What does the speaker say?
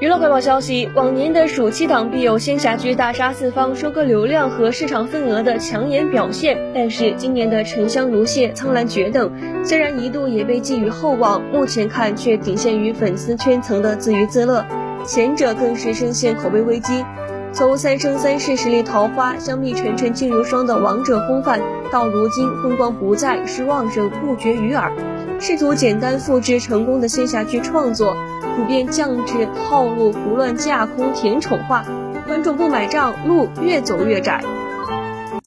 娱乐快报消息：往年的暑期档必有仙侠剧大杀四方、收割流量和市场份额的抢眼表现，但是今年的《沉香如屑》《苍兰诀》等，虽然一度也被寄予厚望，目前看却仅限于粉丝圈层的自娱自乐，前者更是深陷口碑危机。从《三生三世十里桃花》香蜜沉沉烬如霜的王者风范，到如今风光不再，失望声不绝于耳，试图简单复制成功的仙侠剧创作。普遍降至套路、胡乱架空、甜宠化，观众不买账，路越走越窄。